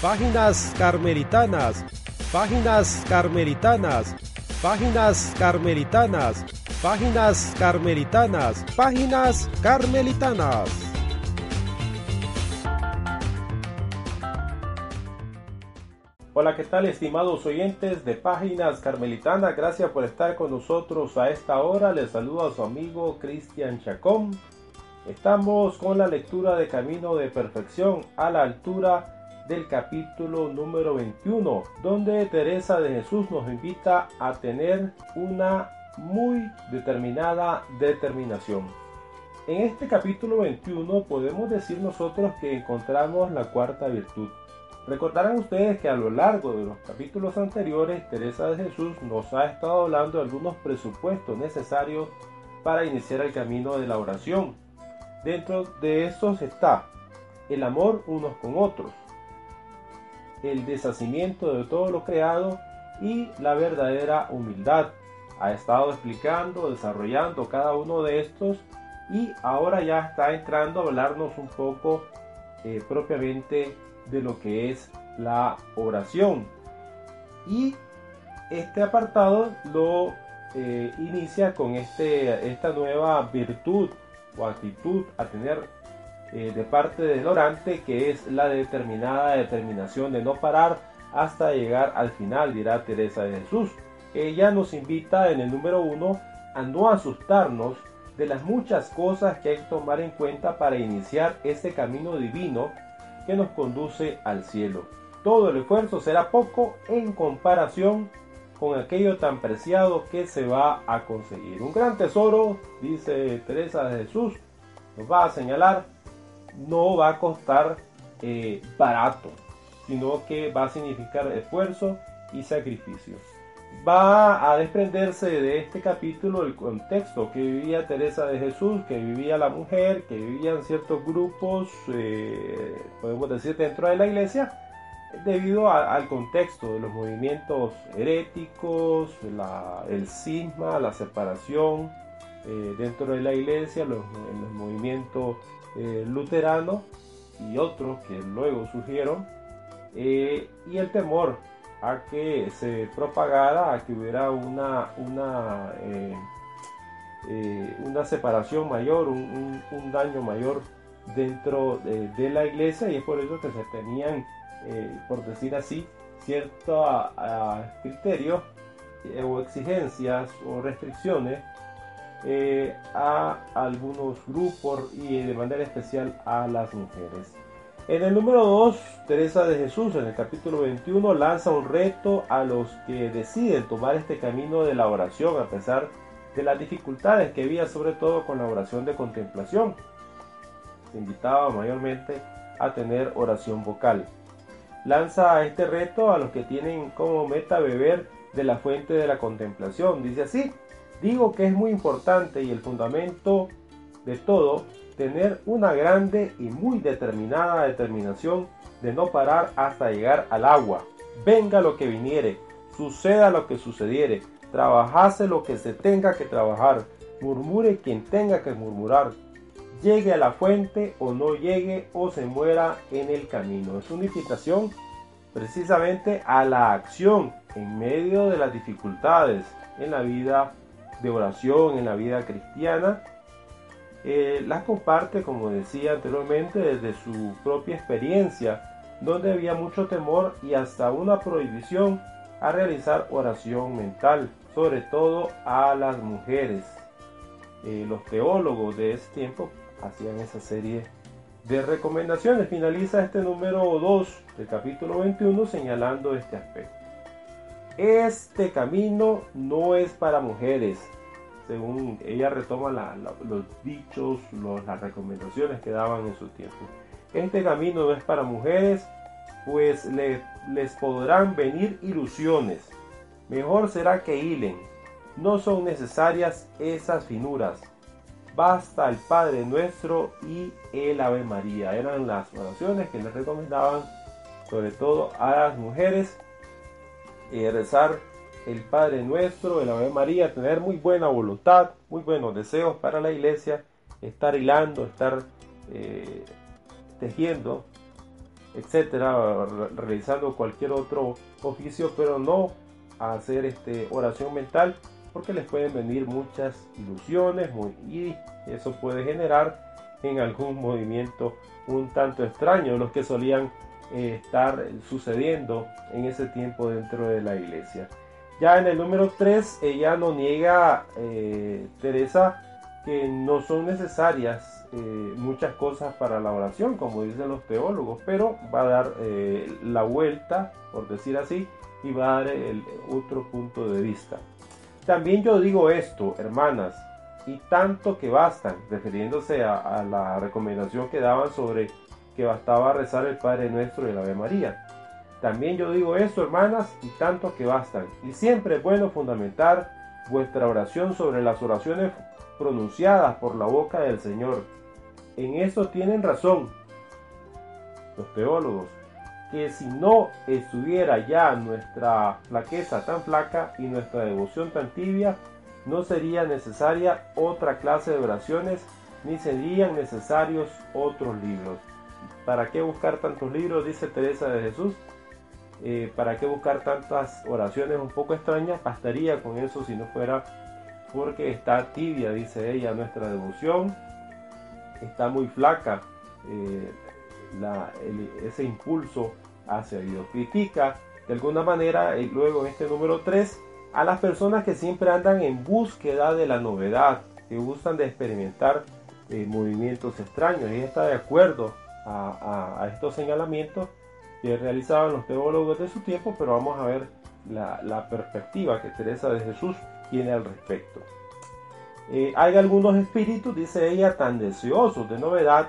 Páginas carmelitanas, páginas carmelitanas, páginas carmelitanas, páginas carmelitanas, páginas carmelitanas. Hola, ¿qué tal estimados oyentes de Páginas Carmelitanas? Gracias por estar con nosotros a esta hora. Les saludo a su amigo Cristian Chacón. Estamos con la lectura de Camino de Perfección a la altura del capítulo número 21, donde Teresa de Jesús nos invita a tener una muy determinada determinación. En este capítulo 21 podemos decir nosotros que encontramos la cuarta virtud. Recordarán ustedes que a lo largo de los capítulos anteriores Teresa de Jesús nos ha estado hablando de algunos presupuestos necesarios para iniciar el camino de la oración. Dentro de estos está el amor unos con otros, el deshacimiento de todo lo creado y la verdadera humildad. Ha estado explicando, desarrollando cada uno de estos y ahora ya está entrando a hablarnos un poco eh, propiamente de lo que es la oración. Y este apartado lo eh, inicia con este, esta nueva virtud o actitud a tener eh, de parte del orante, que es la determinada determinación de no parar hasta llegar al final, dirá Teresa de Jesús. Ella nos invita en el número uno a no asustarnos de las muchas cosas que hay que tomar en cuenta para iniciar este camino divino que nos conduce al cielo. Todo el esfuerzo será poco en comparación con aquello tan preciado que se va a conseguir. Un gran tesoro, dice Teresa de Jesús, nos va a señalar no va a costar eh, barato, sino que va a significar esfuerzo y sacrificio. Va a desprenderse de este capítulo el contexto que vivía Teresa de Jesús, que vivía la mujer, que vivían ciertos grupos, eh, podemos decir, dentro de la iglesia, debido al contexto de los movimientos heréticos, el cisma, la separación eh, dentro de la iglesia, los, los movimientos eh, luterano y otros que luego surgieron, eh, y el temor a que se propagara, a que hubiera una, una, eh, una separación mayor, un, daño mayor dentro de, la iglesia, y es por eso que se tenían, por decir así, ciertos criterios o exigencias o restricciones eh, a algunos grupos y de manera especial a las mujeres. En el número 2, Teresa de Jesús, en el capítulo 21, lanza un reto a los que deciden tomar este camino de la oración a pesar de las dificultades que había sobre todo con la oración de contemplación. Se invitaba mayormente a tener oración vocal. Lanza este reto a los que tienen como meta beber de la fuente de la contemplación. Dice así, Digo que es muy importante y el fundamento de todo tener una grande y muy determinada determinación de no parar hasta llegar al agua. Venga lo que viniere, suceda lo que sucediere, trabajase lo que se tenga que trabajar, murmure quien tenga que murmurar, llegue a la fuente o no llegue o se muera en el camino. Es una invitación precisamente a la acción en medio de las dificultades en la vida de oración en la vida cristiana, eh, las comparte, como decía anteriormente, desde su propia experiencia, donde había mucho temor y hasta una prohibición a realizar oración mental, sobre todo a las mujeres. Eh, los teólogos de ese tiempo hacían esa serie de recomendaciones. Finaliza este número 2 del capítulo 21 señalando este aspecto. Este camino no es para mujeres, según ella retoma los dichos, las recomendaciones que daban en su tiempo. Este camino no es para mujeres, pues les podrán venir ilusiones. Mejor será que hilen. No son necesarias esas finuras. Basta el Padre Nuestro y el Ave María. Eran las oraciones que les recomendaban, sobre todo a las mujeres, eh, rezar el Padre Nuestro, el Ave María, tener muy buena voluntad, muy buenos deseos para la iglesia, estar hilando, estar eh, tejiendo etcétera, realizando cualquier otro oficio, pero no hacer este, oración mental porque les pueden venir muchas ilusiones y eso puede generar en algún movimiento un tanto extraño, los que solían eh, estar sucediendo en ese tiempo dentro de la iglesia. Ya en el número 3, ella no niega, eh, Teresa, que no son necesarias eh, muchas cosas para la oración, como dicen los teólogos, pero va a dar la vuelta, por decir así, y va a dar el otro punto de vista. También yo digo esto, hermanas, y tanto que bastan, refiriéndose a, la recomendación que daban sobre que bastaba rezar el Padre Nuestro y el Ave María. También yo digo esto, hermanas, y tanto que bastan. Y siempre es bueno fundamentar vuestra oración sobre las oraciones pronunciadas por la boca del Señor. En eso tienen razón los teólogos, que si no estuviera ya nuestra flaqueza tan flaca y nuestra devoción tan tibia, no sería necesaria otra clase de oraciones ni serían necesarios otros libros. ¿Para qué buscar tantos libros? Dice Teresa de Jesús. Eh, ¿Para qué buscar tantas oraciones un poco extrañas? Bastaría con eso si no fuera porque está tibia, dice ella, nuestra devoción. Está muy flaca eh, ese impulso hacia Dios. Critica de alguna manera, y luego en este número 3, a las personas que siempre andan en búsqueda de la novedad, que gustan de experimentar eh, movimientos extraños. Y está de acuerdo a, estos señalamientos que realizaban los teólogos de su tiempo, pero vamos a ver la, perspectiva que Teresa de Jesús tiene al respecto. Eh, hay algunos espíritus, dice ella, tan deseosos de novedad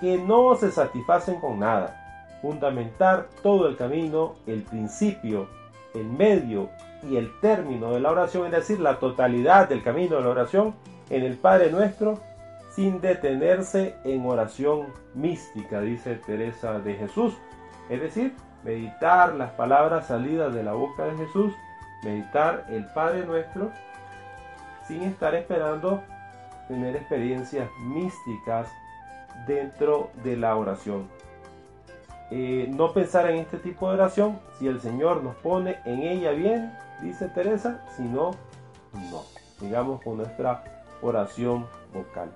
que no se satisfacen con nada. Fundamentar todo el camino, el principio, el medio y el término de la oración, es decir, la totalidad del camino de la oración en el Padre Nuestro, sin detenerse en oración mística, dice Teresa de Jesús. Es decir, meditar las palabras salidas de la boca de Jesús, meditar el Padre Nuestro, sin estar esperando tener experiencias místicas dentro de la oración. Eh, no pensar en este tipo de oración si el Señor nos pone en ella bien dice Teresa, sino no. Digamos con nuestra oración vocal.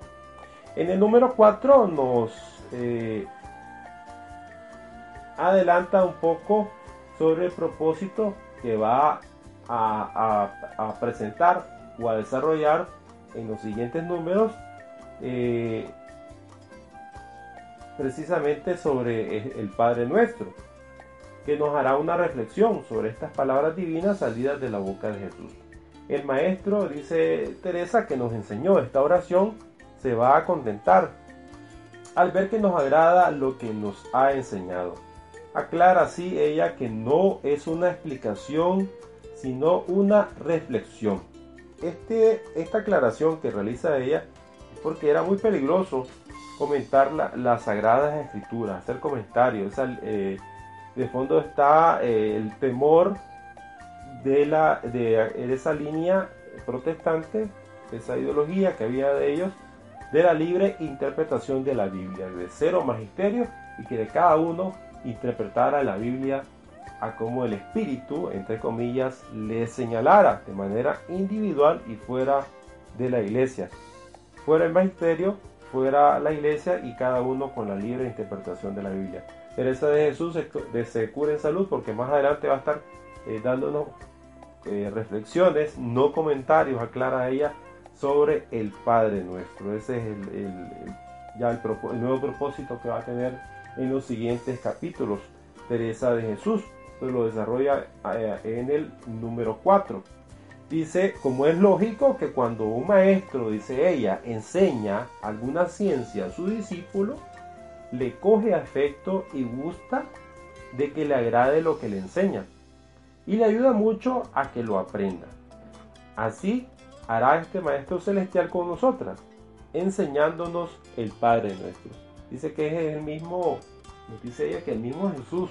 En el número 4 nos eh, adelanta un poco sobre el propósito que va a, presentar o a desarrollar en los siguientes números eh, precisamente sobre el Padre Nuestro que nos hará una reflexión sobre estas palabras divinas salidas de la boca de Jesús. El maestro, dice Teresa, que nos enseñó esta oración, se va a contentar al ver que nos agrada lo que nos ha enseñado. Aclara así ella que no es una explicación, sino una reflexión. Este, esta aclaración que realiza ella es porque era muy peligroso comentar las sagradas escrituras, hacer comentarios, eh, de fondo está eh, el temor de, la, de, esa línea protestante, esa ideología que había de ellos, de la libre interpretación de la Biblia, de cero magisterio y que de cada uno interpretara la Biblia a como el Espíritu, entre comillas, le señalara de manera individual y fuera de la iglesia. Fuera el magisterio, fuera la iglesia y cada uno con la libre interpretación de la Biblia. Teresa de Jesús de Se Cura en Salud, porque más adelante va a estar eh, dándonos eh, reflexiones, no comentarios, aclara ella, sobre el Padre Nuestro. Ese es el, ya el, nuevo propósito que va a tener en los siguientes capítulos. Teresa de Jesús pues lo desarrolla eh, en el número 4. Dice, como es lógico que cuando un maestro, dice ella, enseña alguna ciencia a su discípulo, le coge afecto y gusta de que le agrade lo que le enseña y le ayuda mucho a que lo aprenda. Así hará este Maestro Celestial con nosotras, enseñándonos el Padre nuestro. Dice que es el mismo, nos dice ella que el mismo Jesús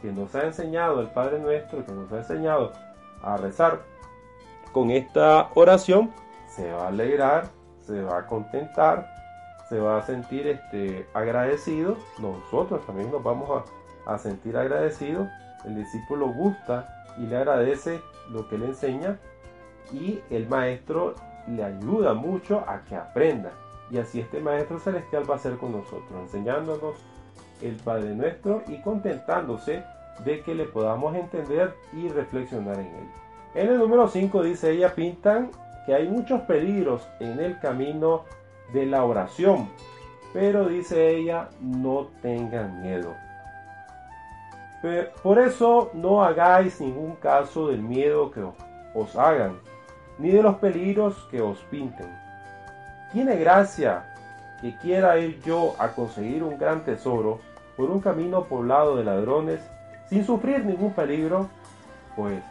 que nos ha enseñado el Padre nuestro, que nos ha enseñado a rezar con esta oración, se va a alegrar, se va a contentar se va a sentir este, agradecido, nosotros también nos vamos a, a sentir agradecidos. El discípulo gusta y le agradece lo que le enseña y el maestro le ayuda mucho a que aprenda. Y así este Maestro Celestial va a ser con nosotros, enseñándonos el Padre Nuestro y contentándose de que le podamos entender y reflexionar en él. En el número 5 dice ella, pintan que hay muchos peligros en el camino de la oración, pero dice ella, no tengan miedo. Por eso no hagáis ningún caso del miedo que os hagan, ni de los peligros que os pinten. Tiene gracia que quiera ir yo a conseguir un gran tesoro por un camino poblado de ladrones sin sufrir ningún peligro, pues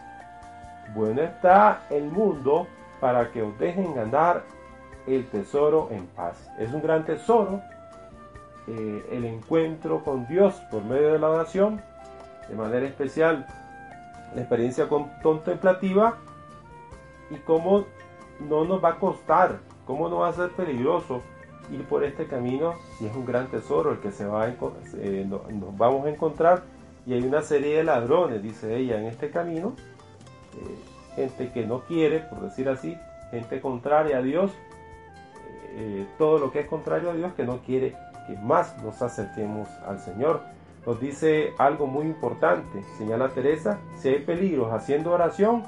bueno está el mundo para que os dejen ganar el tesoro en paz. Es un gran tesoro eh, el encuentro con Dios por medio de la oración, de manera especial la experiencia contemplativa y cómo no nos va a costar, cómo no va a ser peligroso ir por este camino si es un gran tesoro el que se va a, eh, nos vamos a encontrar y hay una serie de ladrones, dice ella, en este camino, eh, gente que no quiere, por decir así, gente contraria a Dios, eh, todo lo que es contrario a Dios, que no quiere que más nos acerquemos al Señor. Nos dice algo muy importante, señala Teresa, si hay peligros haciendo oración,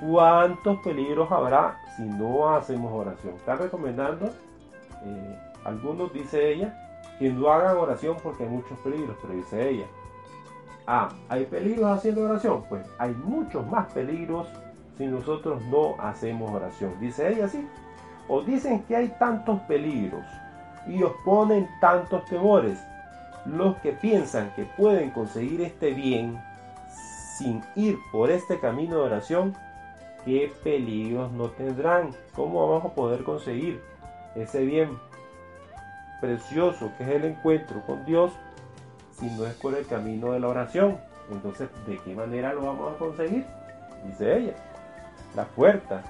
¿cuántos peligros habrá si no hacemos oración? Está recomendando, eh, algunos dice ella, que no hagan oración porque hay muchos peligros, pero dice ella, ah, ¿hay peligros haciendo oración? Pues hay muchos más peligros si nosotros no hacemos oración. Dice ella así. O dicen que hay tantos peligros y os ponen tantos temores. Los que piensan que pueden conseguir este bien sin ir por este camino de oración, ¿qué peligros no tendrán? ¿Cómo vamos a poder conseguir ese bien precioso que es el encuentro con Dios si no es por el camino de la oración? Entonces, ¿de qué manera lo vamos a conseguir? Dice ella. La puerta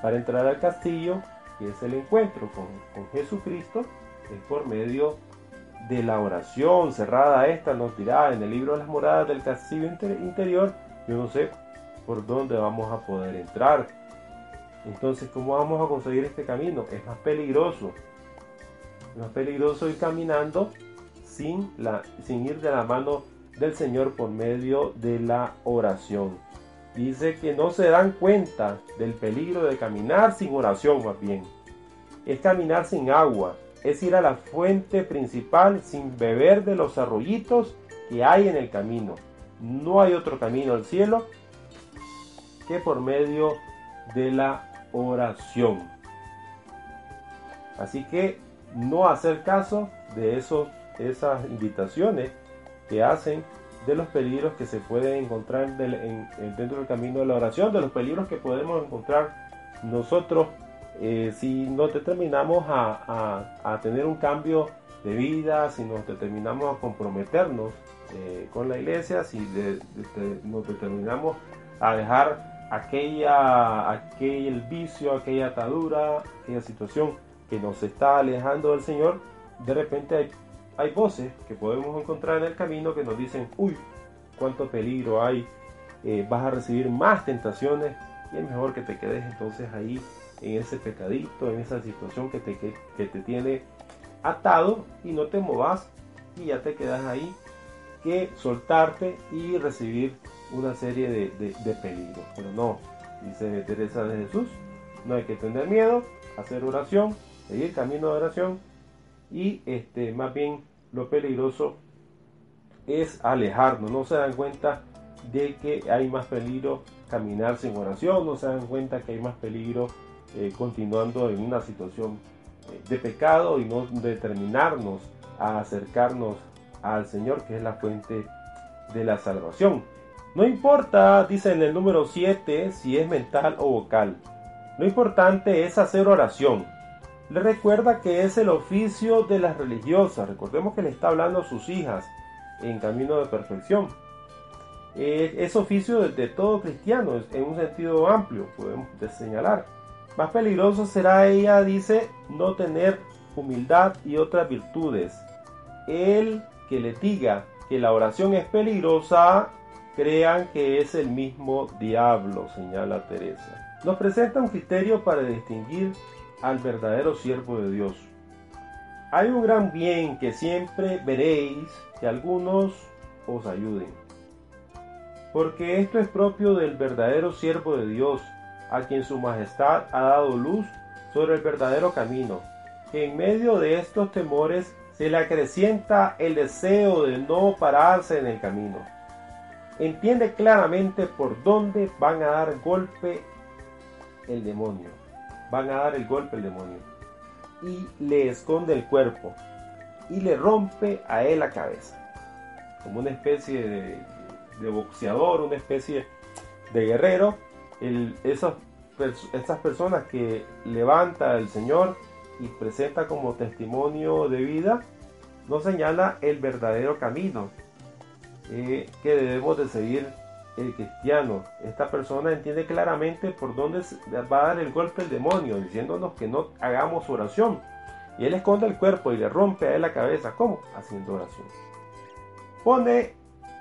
para entrar al castillo, que es el encuentro con, con Jesucristo, es por medio de la oración cerrada esta, nos dirá en el libro de las moradas del castillo interior, yo no sé por dónde vamos a poder entrar. Entonces, ¿cómo vamos a conseguir este camino? Es más peligroso. Es más peligroso ir caminando sin, la, sin ir de la mano del Señor por medio de la oración. Dice que no se dan cuenta del peligro de caminar sin oración más bien. Es caminar sin agua, es ir a la fuente principal sin beber de los arroyitos que hay en el camino. No hay otro camino al cielo que por medio de la oración. Así que no hacer caso de esas invitaciones que hacen de los peligros que se pueden encontrar dentro del camino de la oración, de los peligros que podemos encontrar nosotros eh, si nos determinamos a, tener un cambio de vida, si nos determinamos a comprometernos eh, con la iglesia, si nos determinamos a dejar aquella, aquel vicio, aquella atadura, aquella situación que nos está alejando del Señor, de repente hay, voces que podemos encontrar en el camino que nos dicen, uy, cuánto peligro hay, eh, vas a recibir más tentaciones y es mejor que te quedes entonces ahí en ese pecadito, en esa situación que te, que, te tiene atado y no te movas y ya te quedas ahí que soltarte y recibir una serie de, de, peligros. Pero no, dice Teresa de Jesús, no hay que tener miedo, hacer oración, seguir camino de oración y este, más bien lo peligroso es alejarnos, no se dan cuenta de que hay más peligro caminar sin oración, no se dan cuenta que hay más peligro eh, continuando en una situación eh, de pecado y no determinarnos a acercarnos al Señor, que es la fuente de la salvación. No importa, dice en el número 7, si es mental o vocal. Lo importante es hacer oración. Le recuerda que es el oficio de las religiosas. Recordemos que le está hablando a sus hijas en camino de perfección. Eh, es oficio de, de todo cristiano, en un sentido amplio, podemos señalar. Más peligroso será ella, dice, no tener humildad y otras virtudes. El que le diga que la oración es peligrosa, crean que es el mismo diablo, señala Teresa. Nos presenta un criterio para distinguir al verdadero siervo de Dios. Hay un gran bien que siempre veréis que algunos os ayuden. Porque esto es propio del verdadero siervo de Dios, a quien su majestad ha dado luz sobre el verdadero camino, que en medio de estos temores se le acrecienta el deseo de no pararse en el camino. Entiende claramente por dónde van a dar golpe el demonio. Van a dar el golpe el demonio. Y le esconde el cuerpo. Y le rompe a él la cabeza. Como una especie de, boxeador, una especie de guerrero. esas, estas personas que levanta el Señor y presenta como testimonio de vida, nos señala el verdadero camino que debemos de seguir el cristiano. Esta persona entiende claramente por dónde va a dar el golpe el demonio, diciéndonos que no hagamos oración. Y él esconde el cuerpo y le rompe a él la cabeza. ¿Cómo? Haciendo oración. Pone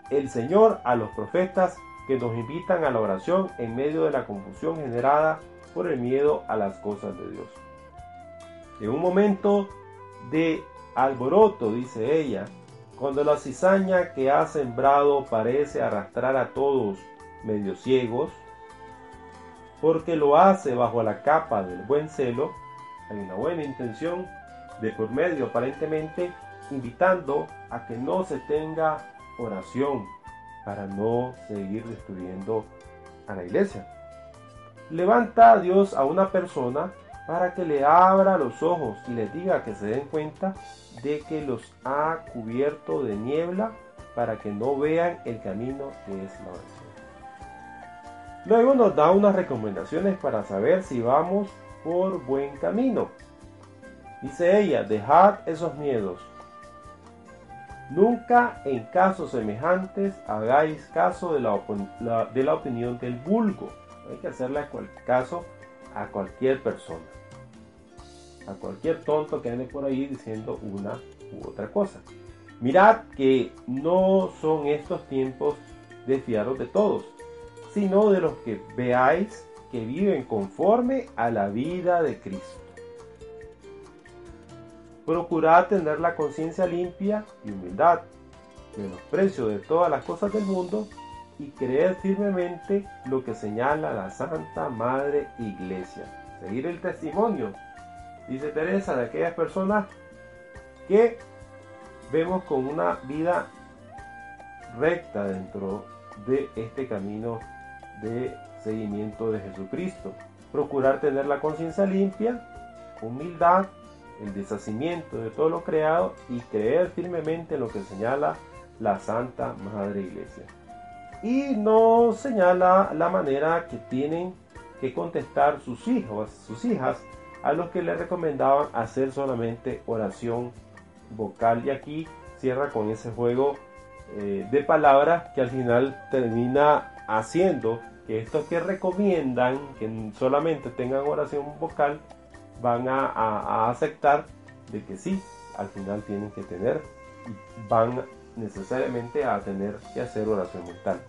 el Señor a los profetas que nos invitan a la oración en medio de la confusión generada por el miedo a las cosas de Dios. En un momento de alboroto, dice ella, cuando la cizaña que ha sembrado parece arrastrar a todos medio ciegos, porque lo hace bajo la capa del buen celo, hay una buena intención de por medio aparentemente invitando a que no se tenga oración para no seguir destruyendo a la iglesia. Levanta a Dios a una persona para que le abra los ojos y les diga que se den cuenta de que los ha cubierto de niebla para que no vean el camino que es la oración. Luego nos da unas recomendaciones para saber si vamos por buen camino. Dice ella, dejad esos miedos. Nunca en casos semejantes hagáis caso de la, opinión del vulgo. Hay que hacerle caso a cualquier persona a cualquier tonto que ande por ahí diciendo una u otra cosa. Mirad que no son estos tiempos de fiaros de todos, sino de los que veáis que viven conforme a la vida de Cristo. Procurad tener la conciencia limpia y humildad, menosprecio de todas las cosas del mundo y creer firmemente lo que señala la Santa Madre Iglesia. Seguir el testimonio dice Teresa, de aquellas personas que vemos con una vida recta dentro de este camino de seguimiento de Jesucristo. Procurar tener la conciencia limpia, humildad, el deshacimiento de todo lo creado y creer firmemente en lo que señala la Santa Madre Iglesia. Y no señala la manera que tienen que contestar sus hijos, sus hijas a los que le recomendaban hacer solamente oración vocal. Y aquí cierra con ese juego eh, de palabras que al final termina haciendo que estos que recomiendan que solamente tengan oración vocal van a, aceptar de que sí, al final tienen que tener y van necesariamente a tener que hacer oración mental.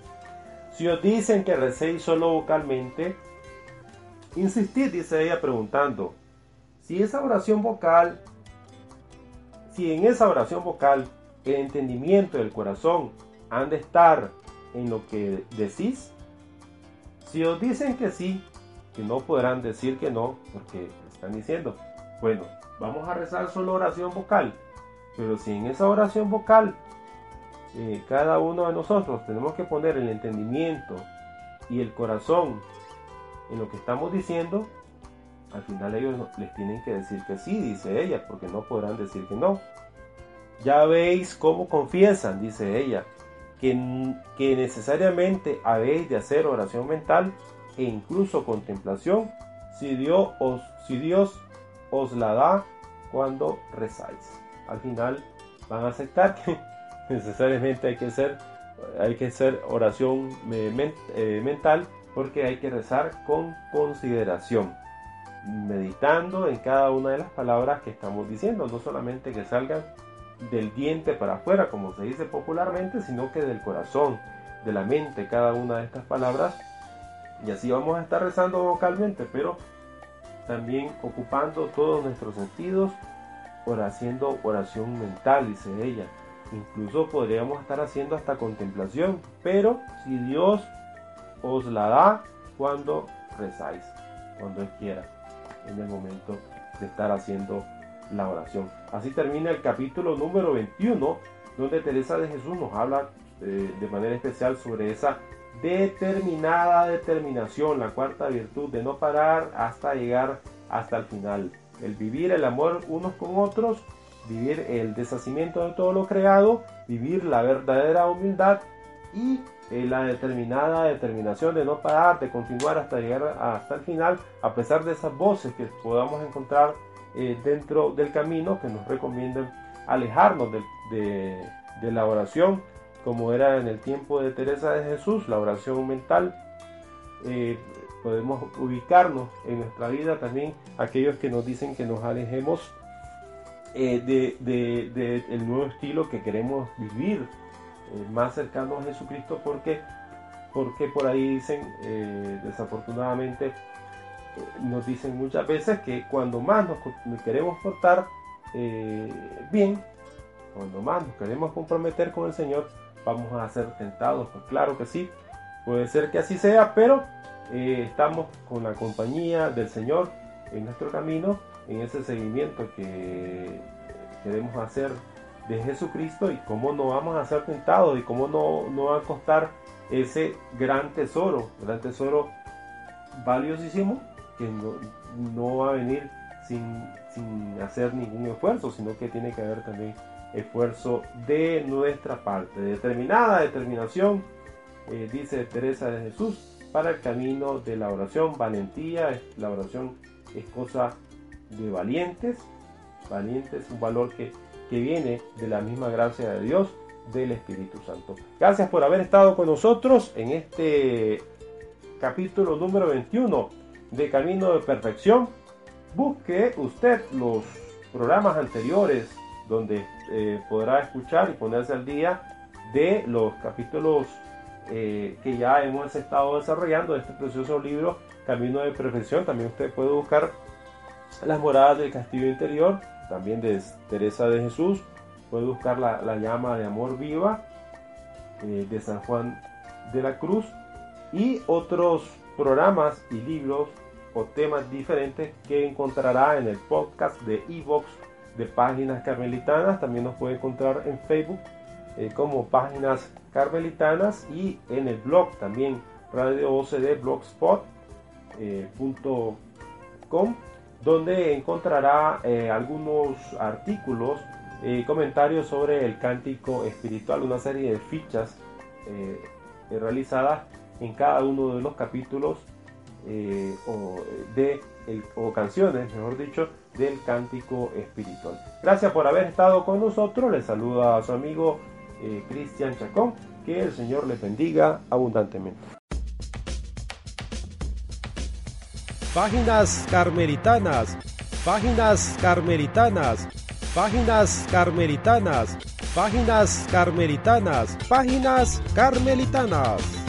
Si os dicen que recéis solo vocalmente, insistid, dice ella preguntando, si esa oración vocal, si en esa oración vocal el entendimiento del corazón han de estar en lo que decís, si os dicen que sí, que no podrán decir que no, porque están diciendo, bueno, vamos a rezar solo oración vocal, pero si en esa oración vocal eh, cada uno de nosotros tenemos que poner el entendimiento y el corazón en lo que estamos diciendo, al final ellos les tienen que decir que sí, dice ella, porque no podrán decir que no. Ya veis cómo confiesan, dice ella, que, que necesariamente habéis de hacer oración mental e incluso contemplación si Dios os, si Dios os la da cuando rezáis. Al final van a aceptar que necesariamente hay que hacer, hay que oración eh, mental porque hay que rezar con consideración. meditando en cada una de las palabras que estamos diciendo, no solamente que salgan del diente para afuera, como se dice popularmente, sino que del corazón, de la mente, cada una de estas palabras. Y así vamos a estar rezando vocalmente, pero también ocupando todos nuestros sentidos por haciendo oración mental, dice ella. Incluso podríamos estar haciendo hasta contemplación, pero si Dios os la da cuando rezáis, cuando Él quiera, en el momento de estar haciendo la oración. Así termina el capítulo número 21, donde Teresa de Jesús nos habla eh, de manera especial sobre esa determinada determinación, la cuarta virtud de no parar hasta llegar hasta el final. El vivir el amor unos con otros, vivir el deshacimiento de todo lo creado, vivir la verdadera humildad y eh, la determinada determinación de no parar, de continuar hasta llegar hasta el final, a pesar de esas voces que podamos encontrar eh, dentro del camino que nos recomiendan alejarnos de, de la oración como era en el tiempo de Teresa de Jesús, la oración mental. Eh, podemos ubicarnos en nuestra vida también aquellos que nos dicen que nos alejemos eh, de, el nuevo estilo que queremos vivir eh, más cercano a Jesucristo porque porque por ahí dicen desafortunadamente nos dicen muchas veces que cuando más nos queremos portar bien cuando más nos queremos comprometer con el Señor vamos a ser tentados. Pues claro que sí, puede ser que así sea, pero eh, estamos con la compañía del Señor en nuestro camino, en ese seguimiento que queremos hacer de Jesucristo y cómo no vamos a ser tentados y cómo no, no va a costar ese gran tesoro, gran tesoro valiosísimo que no, no va a venir sin, sin hacer ningún esfuerzo, sino que tiene que haber también esfuerzo de nuestra parte. Determinada determinación, eh, dice Teresa de Jesús, para el camino de la oración. Valentía, la oración es cosa de valientes. Valientes, un valor que, que viene de la misma gracia de Dios, del Espíritu Santo. Gracias por haber estado con nosotros en este capítulo número 21 de Camino de Perfección. Busque usted los programas anteriores donde eh, podrá escuchar y ponerse al día de los capítulos eh, que ya hemos estado desarrollando de este precioso libro Camino de Perfección. También usted puede buscar las moradas del castillo interior, también de Teresa de Jesús. Puede buscar la, llama de amor viva eh, de San Juan de la Cruz y otros programas y libros o temas diferentes que encontrará en el podcast de Evox de Páginas Carmelitanas. También nos puede encontrar en Facebook eh, como Páginas Carmelitanas y en el blog también Radio OCD Blogspot.com eh, donde encontrará eh, algunos artículos y comentarios sobre el cántico espiritual, una serie de fichas realizadas en cada uno de los capítulos o, de o canciones, mejor dicho, del cántico espiritual. Gracias por haber estado con nosotros. Les saluda a su amigo eh, Cristian Chacón. Que el Señor le bendiga abundantemente. Páginas carmelitanas, páginas carmelitanas, páginas carmelitanas, páginas carmelitanas, páginas carmelitanas.